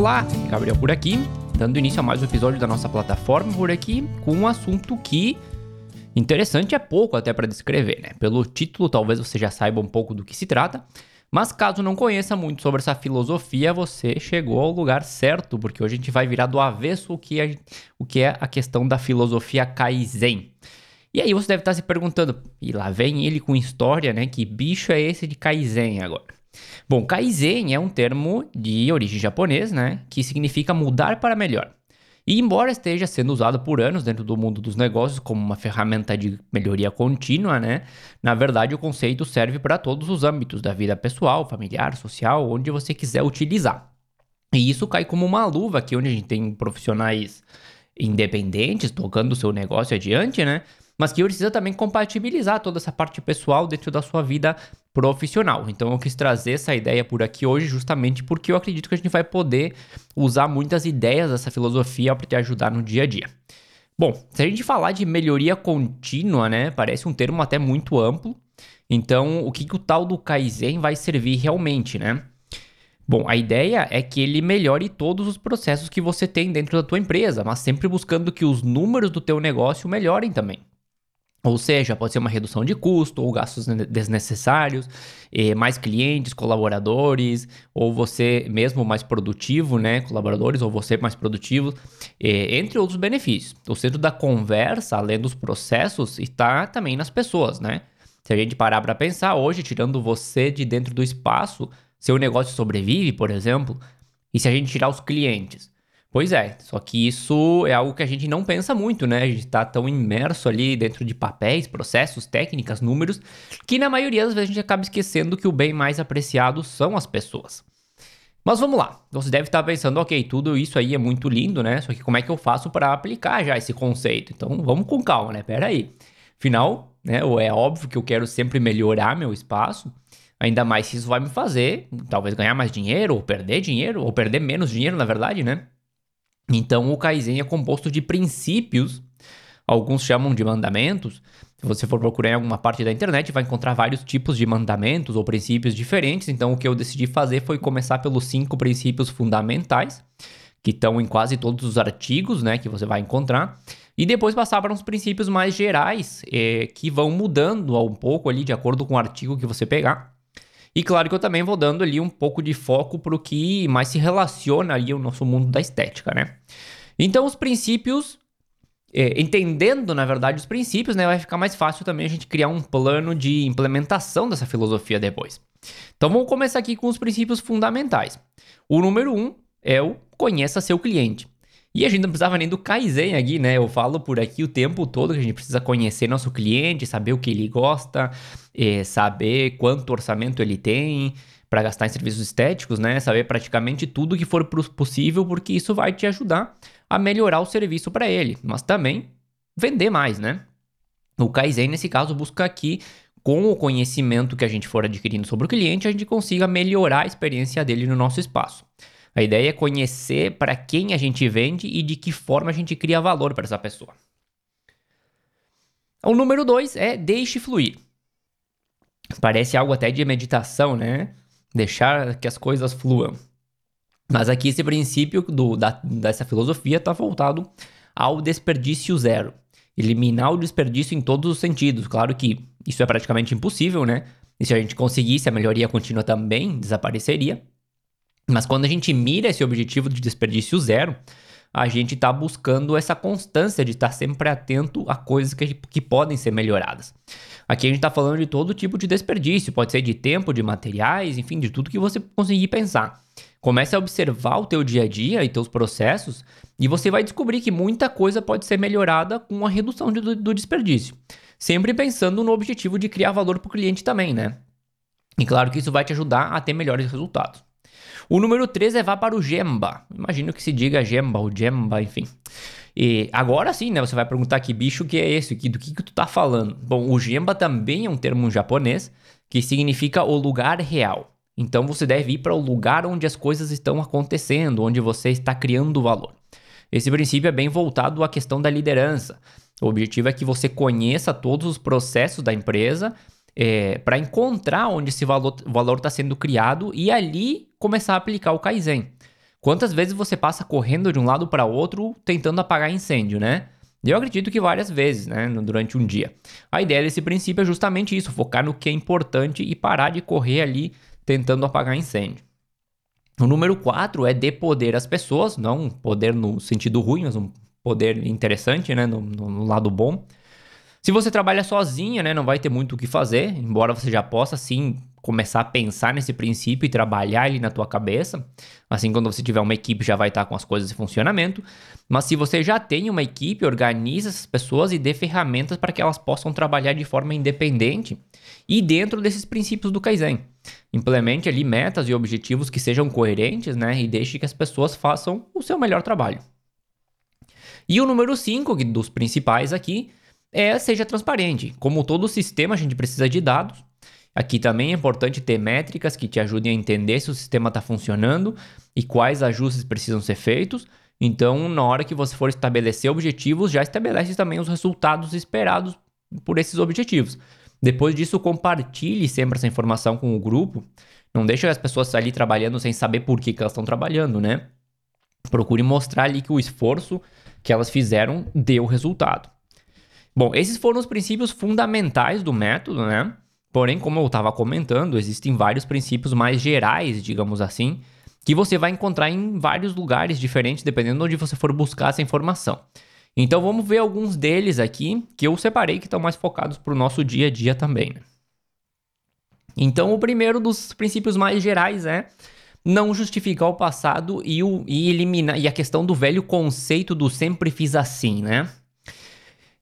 Olá, Gabriel por aqui, dando início a mais um episódio da nossa plataforma por aqui, com um assunto que interessante é pouco até para descrever, né? Pelo título, talvez você já saiba um pouco do que se trata, mas caso não conheça muito sobre essa filosofia, você chegou ao lugar certo, porque hoje a gente vai virar do avesso o que é, o que é a questão da filosofia Kaizen. E aí você deve estar se perguntando, e lá vem ele com história, né? Que bicho é esse de Kaizen agora? Bom, Kaizen é um termo de origem japonesa, né, que significa mudar para melhor. E embora esteja sendo usado por anos dentro do mundo dos negócios como uma ferramenta de melhoria contínua, né, na verdade o conceito serve para todos os âmbitos da vida pessoal, familiar, social, onde você quiser utilizar. E isso cai como uma luva aqui onde a gente tem profissionais independentes tocando o seu negócio adiante, né? Mas que precisa também compatibilizar toda essa parte pessoal dentro da sua vida profissional. Então eu quis trazer essa ideia por aqui hoje justamente porque eu acredito que a gente vai poder usar muitas ideias dessa filosofia para te ajudar no dia a dia. Bom, se a gente falar de melhoria contínua, né, parece um termo até muito amplo. Então, o que, que o tal do Kaizen vai servir realmente, né? Bom, a ideia é que ele melhore todos os processos que você tem dentro da tua empresa, mas sempre buscando que os números do teu negócio melhorem também. Ou seja, pode ser uma redução de custo ou gastos desnecessários, eh, mais clientes, colaboradores, ou você mesmo mais produtivo, né? Colaboradores, ou você mais produtivo, eh, entre outros benefícios. O centro da conversa, além dos processos, está também nas pessoas, né? Se a gente parar para pensar, hoje, tirando você de dentro do espaço, seu negócio sobrevive, por exemplo, e se a gente tirar os clientes? Pois é, só que isso é algo que a gente não pensa muito, né? A gente está tão imerso ali dentro de papéis, processos, técnicas, números, que na maioria das vezes a gente acaba esquecendo que o bem mais apreciado são as pessoas. Mas vamos lá, você deve estar pensando, ok, tudo isso aí é muito lindo, né? Só que como é que eu faço para aplicar já esse conceito? Então vamos com calma, né? Pera aí. Afinal, né, é óbvio que eu quero sempre melhorar meu espaço, ainda mais se isso vai me fazer talvez ganhar mais dinheiro, ou perder dinheiro, ou perder menos dinheiro, na verdade, né? Então, o Kaizen é composto de princípios, alguns chamam de mandamentos. Se você for procurar em alguma parte da internet, vai encontrar vários tipos de mandamentos ou princípios diferentes. Então, o que eu decidi fazer foi começar pelos cinco princípios fundamentais, que estão em quase todos os artigos né, que você vai encontrar. E depois passar para uns princípios mais gerais, eh, que vão mudando um pouco ali de acordo com o artigo que você pegar. E claro que eu também vou dando ali um pouco de foco para o que mais se relaciona ali ao nosso mundo da estética, né? Então, os princípios, é, entendendo na verdade os princípios, né, vai ficar mais fácil também a gente criar um plano de implementação dessa filosofia depois. Então, vamos começar aqui com os princípios fundamentais. O número um é o conheça seu cliente. E a gente não precisava nem do Kaizen aqui, né? Eu falo por aqui o tempo todo que a gente precisa conhecer nosso cliente, saber o que ele gosta, é, saber quanto orçamento ele tem para gastar em serviços estéticos, né? Saber praticamente tudo que for possível, porque isso vai te ajudar a melhorar o serviço para ele, mas também vender mais, né? O Kaizen, nesse caso, busca aqui com o conhecimento que a gente for adquirindo sobre o cliente, a gente consiga melhorar a experiência dele no nosso espaço. A ideia é conhecer para quem a gente vende e de que forma a gente cria valor para essa pessoa. O número dois é deixe fluir. Parece algo até de meditação, né? Deixar que as coisas fluam. Mas aqui esse princípio do, da, dessa filosofia está voltado ao desperdício zero. Eliminar o desperdício em todos os sentidos. Claro que isso é praticamente impossível, né? E se a gente conseguisse, a melhoria contínua também desapareceria. Mas quando a gente mira esse objetivo de desperdício zero, a gente está buscando essa constância de estar sempre atento a coisas que, que podem ser melhoradas. Aqui a gente está falando de todo tipo de desperdício, pode ser de tempo, de materiais, enfim, de tudo que você conseguir pensar. Comece a observar o teu dia a dia e teus processos e você vai descobrir que muita coisa pode ser melhorada com a redução de, do, do desperdício. Sempre pensando no objetivo de criar valor para o cliente também, né? E claro que isso vai te ajudar a ter melhores resultados. O número 3 é vá para o Gemba. Imagino que se diga Gemba ou Gemba, enfim. E agora sim, né? Você vai perguntar que bicho que é esse, que, do que, que tu tá falando. Bom, o Gemba também é um termo japonês que significa o lugar real. Então você deve ir para o lugar onde as coisas estão acontecendo, onde você está criando valor. Esse princípio é bem voltado à questão da liderança. O objetivo é que você conheça todos os processos da empresa é, para encontrar onde esse valor está sendo criado e ali começar a aplicar o Kaizen. Quantas vezes você passa correndo de um lado para outro tentando apagar incêndio, né? Eu acredito que várias vezes, né, durante um dia. A ideia desse princípio é justamente isso, focar no que é importante e parar de correr ali tentando apagar incêndio. O número 4 é dê poder às pessoas, não poder no sentido ruim, mas um poder interessante, né, no, no lado bom. Se você trabalha sozinha, né, não vai ter muito o que fazer, embora você já possa sim começar a pensar nesse princípio e trabalhar ele na tua cabeça. Assim, quando você tiver uma equipe, já vai estar com as coisas em funcionamento. Mas se você já tem uma equipe, organize essas pessoas e dê ferramentas para que elas possam trabalhar de forma independente e dentro desses princípios do Kaizen. Implemente ali metas e objetivos que sejam coerentes, né, e deixe que as pessoas façam o seu melhor trabalho. E o número 5 dos principais aqui é seja transparente. Como todo sistema, a gente precisa de dados. Aqui também é importante ter métricas que te ajudem a entender se o sistema está funcionando e quais ajustes precisam ser feitos. Então, na hora que você for estabelecer objetivos, já estabelece também os resultados esperados por esses objetivos. Depois disso, compartilhe sempre essa informação com o grupo. Não deixe as pessoas ali trabalhando sem saber por que, que elas estão trabalhando, né? Procure mostrar ali que o esforço que elas fizeram deu resultado. Bom, esses foram os princípios fundamentais do método, né? Porém, como eu estava comentando, existem vários princípios mais gerais, digamos assim, que você vai encontrar em vários lugares diferentes, dependendo de onde você for buscar essa informação. Então vamos ver alguns deles aqui que eu separei que estão mais focados para o nosso dia a dia também. Né? Então o primeiro dos princípios mais gerais é não justificar o passado e, o, e eliminar e a questão do velho conceito do sempre fiz assim, né?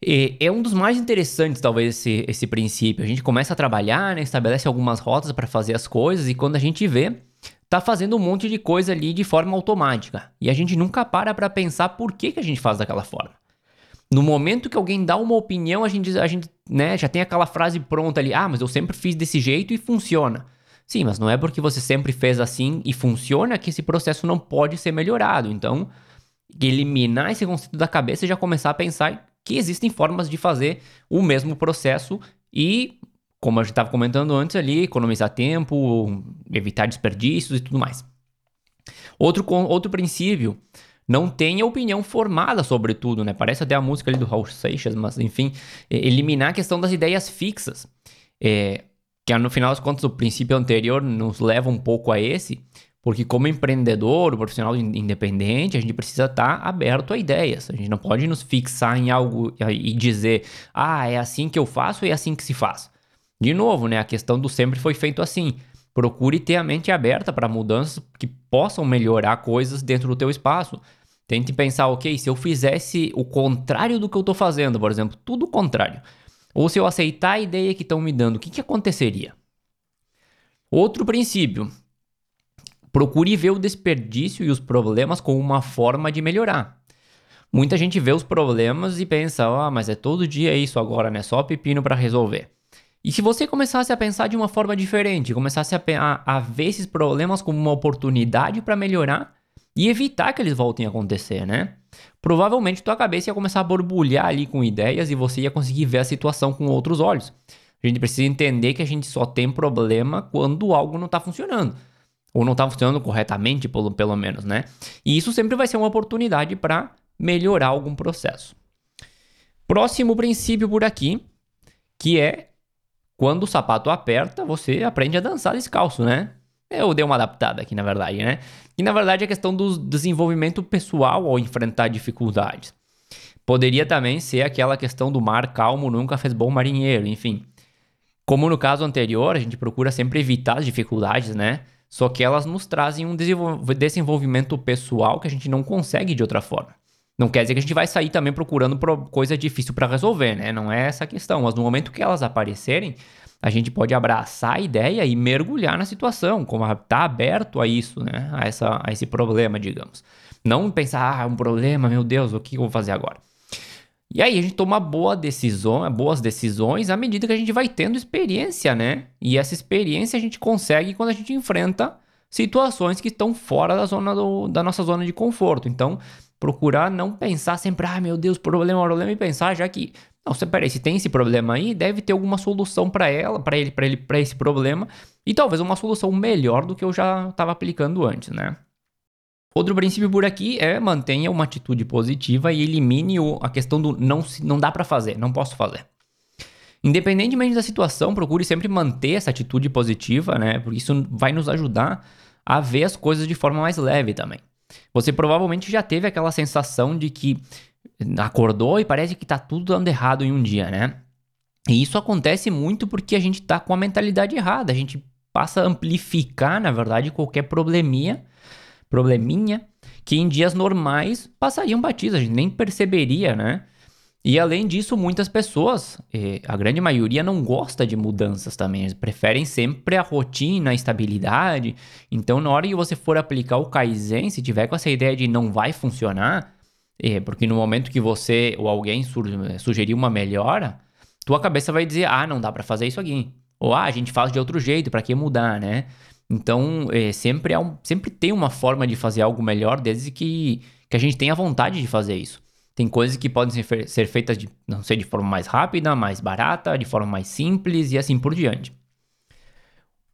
E é um dos mais interessantes, talvez, esse, esse princípio. A gente começa a trabalhar, né, estabelece algumas rotas para fazer as coisas, e quando a gente vê, tá fazendo um monte de coisa ali de forma automática. E a gente nunca para para pensar por que, que a gente faz daquela forma. No momento que alguém dá uma opinião, a gente, a gente né, já tem aquela frase pronta ali: ah, mas eu sempre fiz desse jeito e funciona. Sim, mas não é porque você sempre fez assim e funciona que esse processo não pode ser melhorado. Então, eliminar esse conceito da cabeça e já começar a pensar que existem formas de fazer o mesmo processo e, como a gente estava comentando antes ali, economizar tempo, evitar desperdícios e tudo mais. Outro, outro princípio, não tenha opinião formada sobre tudo, né? Parece até a música ali do Raul Seixas, mas enfim, eliminar a questão das ideias fixas. É, que no final das contas o princípio anterior nos leva um pouco a esse, porque como empreendedor, profissional independente, a gente precisa estar tá aberto a ideias. A gente não pode nos fixar em algo e dizer, ah, é assim que eu faço e é assim que se faz. De novo, né, a questão do sempre foi feito assim. Procure ter a mente aberta para mudanças que possam melhorar coisas dentro do teu espaço. Tente pensar, ok, se eu fizesse o contrário do que eu estou fazendo, por exemplo, tudo o contrário. Ou se eu aceitar a ideia que estão me dando, o que, que aconteceria? Outro princípio, Procure ver o desperdício e os problemas como uma forma de melhorar. Muita gente vê os problemas e pensa, ah, mas é todo dia isso agora, né? Só pepino para resolver. E se você começasse a pensar de uma forma diferente, começasse a, a, a ver esses problemas como uma oportunidade para melhorar e evitar que eles voltem a acontecer, né? Provavelmente tua cabeça ia começar a borbulhar ali com ideias e você ia conseguir ver a situação com outros olhos. A gente precisa entender que a gente só tem problema quando algo não está funcionando ou não está funcionando corretamente, pelo, pelo menos, né? E isso sempre vai ser uma oportunidade para melhorar algum processo. Próximo princípio por aqui, que é quando o sapato aperta, você aprende a dançar descalço, né? Eu dei uma adaptada aqui, na verdade, né? E na verdade é questão do desenvolvimento pessoal ao enfrentar dificuldades. Poderia também ser aquela questão do mar calmo nunca fez bom marinheiro, enfim. Como no caso anterior, a gente procura sempre evitar as dificuldades, né? Só que elas nos trazem um desenvolvimento pessoal que a gente não consegue de outra forma. Não quer dizer que a gente vai sair também procurando coisa difícil para resolver, né? Não é essa a questão. Mas no momento que elas aparecerem, a gente pode abraçar a ideia e mergulhar na situação, como tá aberto a isso, né? A, essa, a esse problema, digamos. Não pensar, ah, um problema, meu Deus, o que eu vou fazer agora? E aí a gente toma boa decisão, boas decisões à medida que a gente vai tendo experiência, né? E essa experiência a gente consegue quando a gente enfrenta situações que estão fora da zona do, da nossa zona de conforto. Então, procurar não pensar sempre, ah, meu Deus, problema, problema, e pensar já que, não, você, peraí, se tem esse problema aí, deve ter alguma solução para ela, para ele, para ele, para esse problema, e talvez uma solução melhor do que eu já estava aplicando antes, né? Outro princípio por aqui é mantenha uma atitude positiva e elimine o, a questão do não, não dá para fazer, não posso fazer. Independentemente da situação, procure sempre manter essa atitude positiva, né? Porque isso vai nos ajudar a ver as coisas de forma mais leve também. Você provavelmente já teve aquela sensação de que acordou e parece que tá tudo dando errado em um dia, né? E isso acontece muito porque a gente tá com a mentalidade errada. A gente passa a amplificar, na verdade, qualquer probleminha, probleminha que em dias normais passariam batidos, a gente nem perceberia, né? E além disso, muitas pessoas, a grande maioria, não gosta de mudanças também. Eles preferem sempre a rotina, a estabilidade. Então, na hora que você for aplicar o Kaizen, se tiver com essa ideia de não vai funcionar, é, porque no momento que você ou alguém sugerir uma melhora, tua cabeça vai dizer: ah, não dá para fazer isso aqui. Ou ah, a gente faz de outro jeito, para que mudar, né? Então, é, sempre, um, sempre tem uma forma de fazer algo melhor desde que, que a gente tenha vontade de fazer isso. Tem coisas que podem ser, ser feitas, de, não sei, de forma mais rápida, mais barata, de forma mais simples e assim por diante.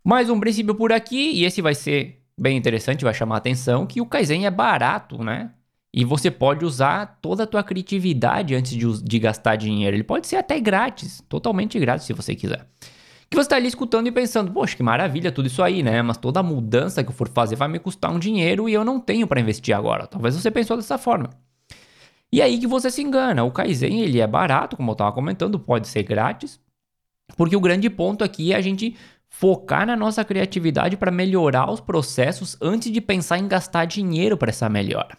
Mais um princípio por aqui, e esse vai ser bem interessante, vai chamar a atenção, que o Kaizen é barato, né? E você pode usar toda a tua criatividade antes de, de gastar dinheiro. Ele pode ser até grátis, totalmente grátis se você quiser. Que você está ali escutando e pensando, poxa, que maravilha tudo isso aí, né? Mas toda mudança que eu for fazer vai me custar um dinheiro e eu não tenho para investir agora. Talvez você pensou dessa forma. E aí que você se engana. O Kaizen, ele é barato, como eu estava comentando, pode ser grátis. Porque o grande ponto aqui é a gente focar na nossa criatividade para melhorar os processos antes de pensar em gastar dinheiro para essa melhora.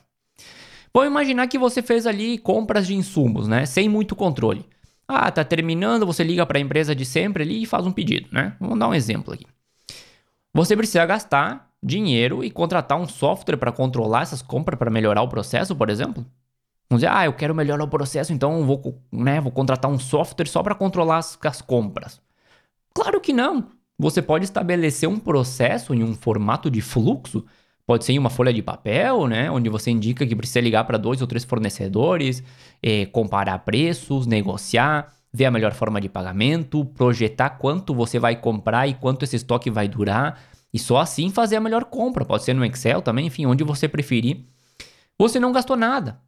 Vamos imaginar que você fez ali compras de insumos, né? Sem muito controle. Ah, tá terminando, você liga para a empresa de sempre ali e faz um pedido, né? Vamos dar um exemplo aqui. Você precisa gastar dinheiro e contratar um software para controlar essas compras para melhorar o processo, por exemplo? Vamos dizer, ah, eu quero melhorar o processo, então vou, né, vou contratar um software só para controlar as, as compras. Claro que não. Você pode estabelecer um processo em um formato de fluxo, pode ser em uma folha de papel, né, onde você indica que precisa ligar para dois ou três fornecedores, eh, comparar preços, negociar, ver a melhor forma de pagamento, projetar quanto você vai comprar e quanto esse estoque vai durar, e só assim fazer a melhor compra. Pode ser no Excel também, enfim, onde você preferir. Você não gastou nada.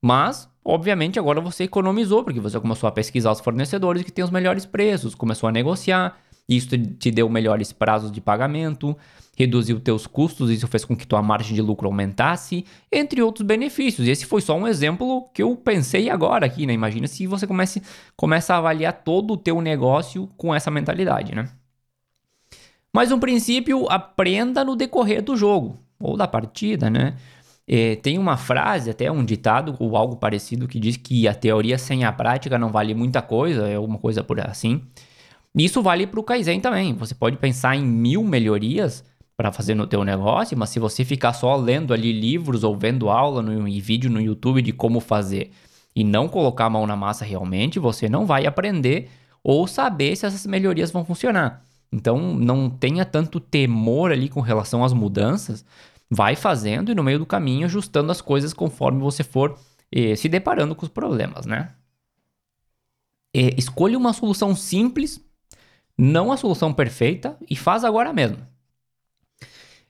Mas, obviamente, agora você economizou, porque você começou a pesquisar os fornecedores que têm os melhores preços, começou a negociar, isso te deu melhores prazos de pagamento, reduziu teus custos, isso fez com que tua margem de lucro aumentasse, entre outros benefícios. E esse foi só um exemplo que eu pensei agora aqui, né? Imagina se você comece, começa a avaliar todo o teu negócio com essa mentalidade, né? Mas um princípio, aprenda no decorrer do jogo, ou da partida, né? É, tem uma frase, até um ditado ou algo parecido, que diz que a teoria sem a prática não vale muita coisa, é alguma coisa por assim. Isso vale para o Kaizen também. Você pode pensar em mil melhorias para fazer no teu negócio, mas se você ficar só lendo ali livros ou vendo aula no, e vídeo no YouTube de como fazer e não colocar a mão na massa realmente, você não vai aprender ou saber se essas melhorias vão funcionar. Então não tenha tanto temor ali com relação às mudanças, vai fazendo e no meio do caminho ajustando as coisas conforme você for eh, se deparando com os problemas, né? Eh, escolha uma solução simples, não a solução perfeita e faz agora mesmo.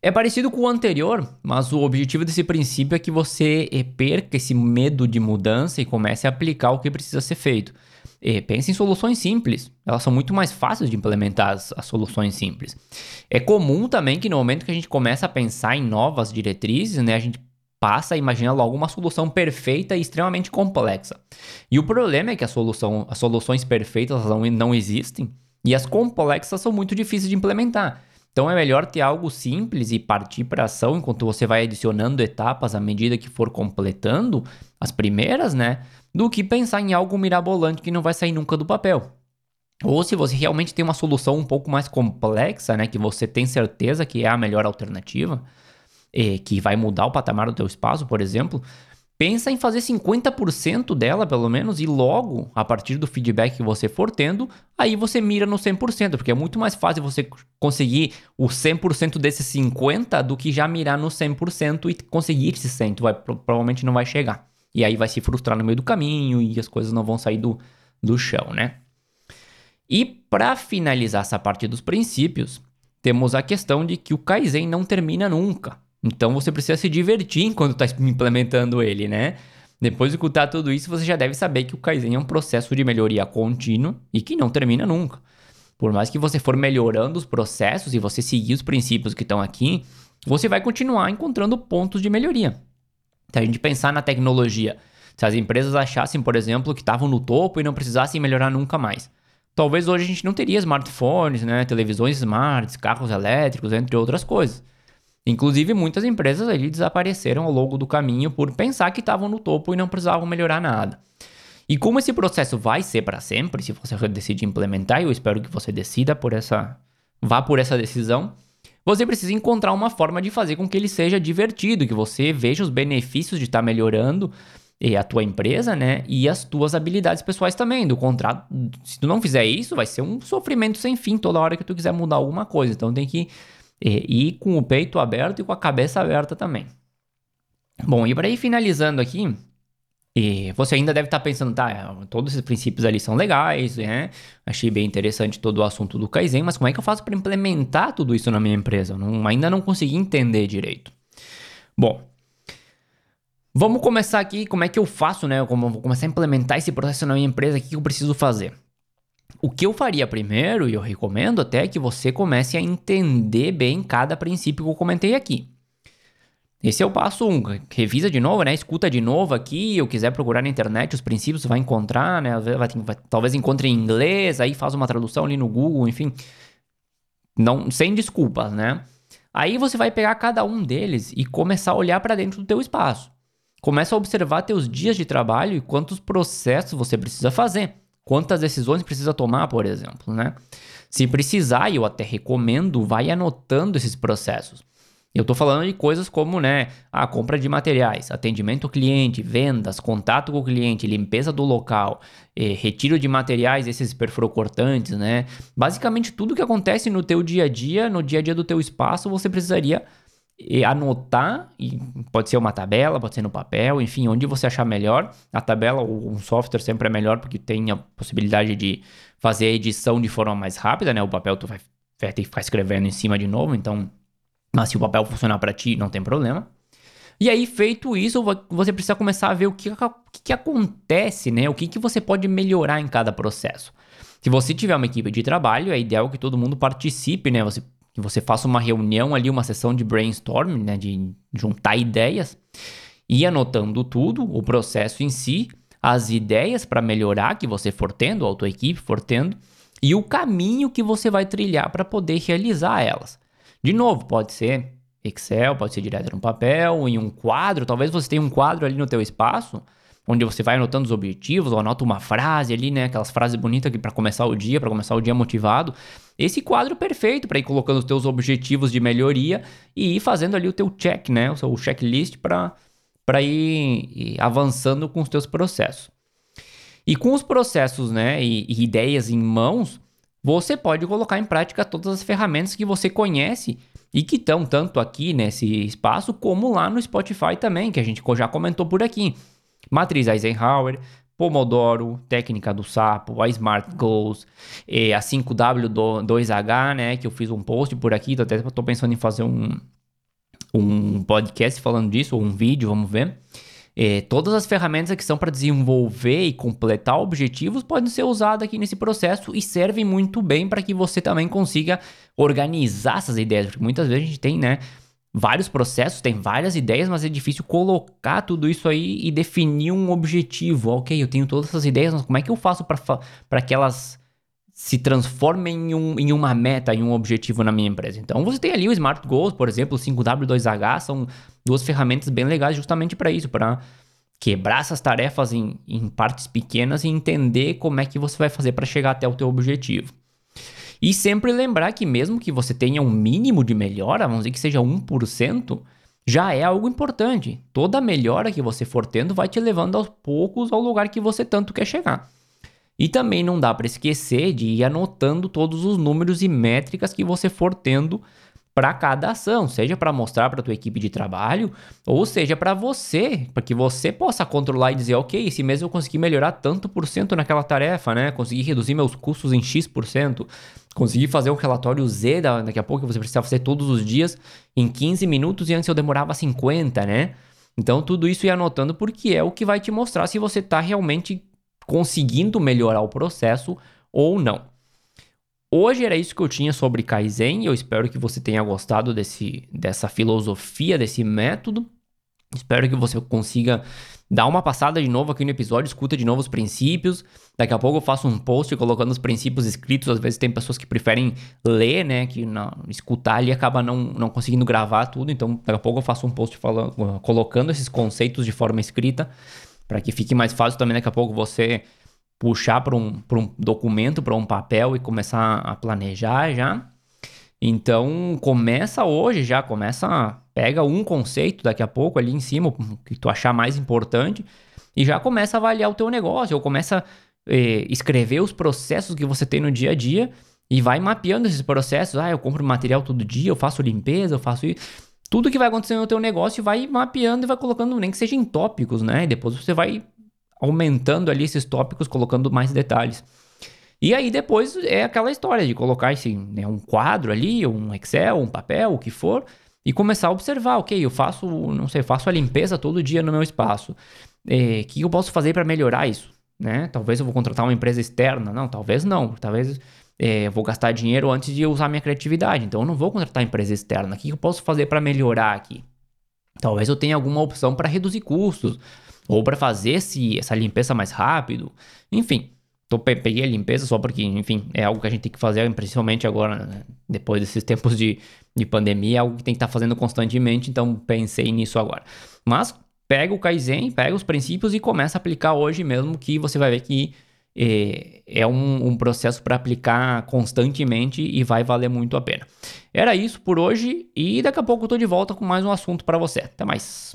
É parecido com o anterior, mas o objetivo desse princípio é que você eh, perca esse medo de mudança e comece a aplicar o que precisa ser feito. E pense em soluções simples. Elas são muito mais fáceis de implementar as, as, soluções simples. É comum também que no momento que a gente começa a pensar em novas diretrizes, né, a gente passa a imaginar logo uma solução perfeita e extremamente complexa. E o problema é que solução, as soluções perfeitas não, não existem e as complexas são muito difíceis de implementar. Então é melhor ter algo simples e partir para ação enquanto você vai adicionando etapas à medida que for completando as primeiras, né? do que pensar em algo mirabolante que não vai sair nunca do papel. Ou se você realmente tem uma solução um pouco mais complexa, né, que você tem certeza que é a melhor alternativa, e que vai mudar o patamar do teu espaço, por exemplo, pensa em fazer 50% dela, pelo menos, e logo, a partir do feedback que você for tendo, aí você mira no 100%, porque é muito mais fácil você conseguir o 100% desses 50 do que já mirar no 100% e conseguir esse 100, vai, provavelmente não vai chegar. E aí vai se frustrar no meio do caminho e as coisas não vão sair do, do chão, né? E para finalizar essa parte dos princípios, temos a questão de que o Kaizen não termina nunca. Então você precisa se divertir enquanto está implementando ele, né? Depois de escutar tudo isso, você já deve saber que o Kaizen é um processo de melhoria contínuo e que não termina nunca. Por mais que você for melhorando os processos e você seguir os princípios que estão aqui, você vai continuar encontrando pontos de melhoria. Se a gente pensar na tecnologia, se as empresas achassem, por exemplo, que estavam no topo e não precisassem melhorar nunca mais, talvez hoje a gente não teria smartphones, né, televisões smarts, carros elétricos, entre outras coisas. Inclusive, muitas empresas ali desapareceram ao longo do caminho por pensar que estavam no topo e não precisavam melhorar nada. E como esse processo vai ser para sempre, se você decidir implementar, eu espero que você decida por essa, vá por essa decisão, você precisa encontrar uma forma de fazer com que ele seja divertido, que você veja os benefícios de estar tá melhorando a tua empresa, né? E as tuas habilidades pessoais também. Do contrato, se tu não fizer isso, vai ser um sofrimento sem fim toda hora que tu quiser mudar alguma coisa. Então tem que ir com o peito aberto e com a cabeça aberta também. Bom, e para ir finalizando aqui, e você ainda deve estar tá pensando, tá, todos esses princípios ali são legais, né? Achei bem interessante todo o assunto do Kaizen, mas como é que eu faço para implementar tudo isso na minha empresa? Não, ainda não consegui entender direito. Bom, vamos começar aqui, como é que eu faço, né? Como eu vou começar a implementar esse processo na minha empresa, o que eu preciso fazer? O que eu faria primeiro, e eu recomendo até que você comece a entender bem cada princípio que eu comentei aqui. Esse é o passo 1. Um. Revisa de novo, né? Escuta de novo aqui. Eu quiser procurar na internet os princípios, vai encontrar, né? Vai, vai, talvez encontre em inglês, aí faz uma tradução ali no Google, enfim. Não, sem desculpas, né? Aí você vai pegar cada um deles e começar a olhar para dentro do teu espaço. Começa a observar teus dias de trabalho e quantos processos você precisa fazer. Quantas decisões precisa tomar, por exemplo, né? Se precisar, eu até recomendo, vai anotando esses processos. Eu estou falando de coisas como, né, a compra de materiais, atendimento ao cliente, vendas, contato com o cliente, limpeza do local, eh, retiro de materiais, esses perfurocortantes, né? Basicamente tudo que acontece no teu dia a dia, no dia a dia do teu espaço, você precisaria eh, anotar, e pode ser uma tabela, pode ser no papel, enfim, onde você achar melhor. A tabela ou um software sempre é melhor porque tem a possibilidade de fazer a edição de forma mais rápida, né? O papel tu vai, vai ter que ficar escrevendo em cima de novo, então mas se o papel funcionar para ti, não tem problema. E aí, feito isso, você precisa começar a ver o que, que, que acontece, né? O que, que você pode melhorar em cada processo. Se você tiver uma equipe de trabalho, é ideal que todo mundo participe, né? Você, que você faça uma reunião ali, uma sessão de brainstorming, né? De juntar ideias e anotando tudo, o processo em si, as ideias para melhorar que você for tendo, a tua equipe for tendo, e o caminho que você vai trilhar para poder realizar elas. De novo, pode ser Excel, pode ser direto no papel, em um quadro. Talvez você tenha um quadro ali no teu espaço, onde você vai anotando os objetivos, ou anota uma frase ali, né? Aquelas frases bonitas para começar o dia, para começar o dia motivado. Esse quadro perfeito para ir colocando os teus objetivos de melhoria e ir fazendo ali o teu check, né? O seu checklist para para ir, ir avançando com os teus processos. E com os processos, né, e, e ideias em mãos, você pode colocar em prática todas as ferramentas que você conhece e que estão tanto aqui nesse espaço como lá no Spotify também, que a gente já comentou por aqui. Matriz Eisenhower, Pomodoro, técnica do sapo, a Smart Goals, a 5W2H, né, que eu fiz um post por aqui, até estou pensando em fazer um, um podcast falando disso, ou um vídeo, vamos ver. É, todas as ferramentas que são para desenvolver e completar objetivos podem ser usadas aqui nesse processo e servem muito bem para que você também consiga organizar essas ideias, porque muitas vezes a gente tem, né, vários processos, tem várias ideias, mas é difícil colocar tudo isso aí e definir um objetivo. Ok, eu tenho todas essas ideias, mas como é que eu faço para que elas se transformem em, um, em uma meta, em um objetivo na minha empresa? Então você tem ali o Smart Goals, por exemplo, o 5W2H, são duas ferramentas bem legais justamente para isso, para quebrar essas tarefas em, em, partes pequenas e entender como é que você vai fazer para chegar até o teu objetivo. E sempre lembrar que mesmo que você tenha um mínimo de melhora, vamos dizer que seja 1%, já é algo importante. Toda melhora que você for tendo vai te levando aos poucos ao lugar que você tanto quer chegar. E também não dá para esquecer de ir anotando todos os números e métricas que você for tendo para cada ação, seja para mostrar para tua equipe de trabalho, ou seja para você, para que você possa controlar e dizer, ok, esse mês eu consegui melhorar tanto por cento naquela tarefa, né? Consegui reduzir meus custos em X por cento, consegui fazer um relatório Z daqui a pouco que você precisa fazer todos os dias em 15 minutos e antes eu demorava 50, né? Então tudo isso ia anotando porque é o que vai te mostrar se você está realmente conseguindo melhorar o processo ou não. Hoje era isso que eu tinha sobre Kaizen. Eu espero que você tenha gostado desse, dessa filosofia, desse método. Espero que você consiga dar uma passada de novo aqui no episódio, escuta de novo os princípios. Daqui a pouco eu faço um post colocando os princípios escritos. Às vezes tem pessoas que preferem ler, né? Que não, escutar ali acaba não, não conseguindo gravar tudo. Então, daqui a pouco eu faço um post falando, colocando esses conceitos de forma escrita para que fique mais fácil também daqui a pouco você puxar para um, um documento, para um papel e começar a planejar já. Então, começa hoje já, começa, pega um conceito daqui a pouco ali em cima, que tu achar mais importante, e já começa a avaliar o teu negócio, ou começa eh, escrever os processos que você tem no dia a dia e vai mapeando esses processos. Ah, eu compro material todo dia, eu faço limpeza, eu faço isso. Tudo que vai acontecendo no teu negócio vai mapeando e vai colocando, nem que seja em tópicos, né? E depois você vai aumentando ali esses tópicos, colocando mais detalhes. E aí depois é aquela história de colocar esse, né, um quadro ali, um Excel, um papel, o que for, e começar a observar, ok, eu faço, não sei, faço a limpeza todo dia no meu espaço. O é, que eu posso fazer para melhorar isso? Né? Talvez eu vou contratar uma empresa externa. Não, talvez não. Talvez é, eu vou gastar dinheiro antes de usar minha criatividade. Então eu não vou contratar empresa externa. O que eu posso fazer para melhorar aqui? Talvez eu tenha alguma opção para reduzir custos ou para fazer essa limpeza mais rápido. Enfim, tô, peguei a limpeza só porque, enfim, é algo que a gente tem que fazer, principalmente agora, né? depois desses tempos de, de pandemia, é algo que tem que estar tá fazendo constantemente, então pensei nisso agora. Mas pega o Kaizen, pega os princípios e começa a aplicar hoje mesmo, que você vai ver que é, é um, um processo para aplicar constantemente e vai valer muito a pena. Era isso por hoje e daqui a pouco eu tô de volta com mais um assunto para você. Até mais.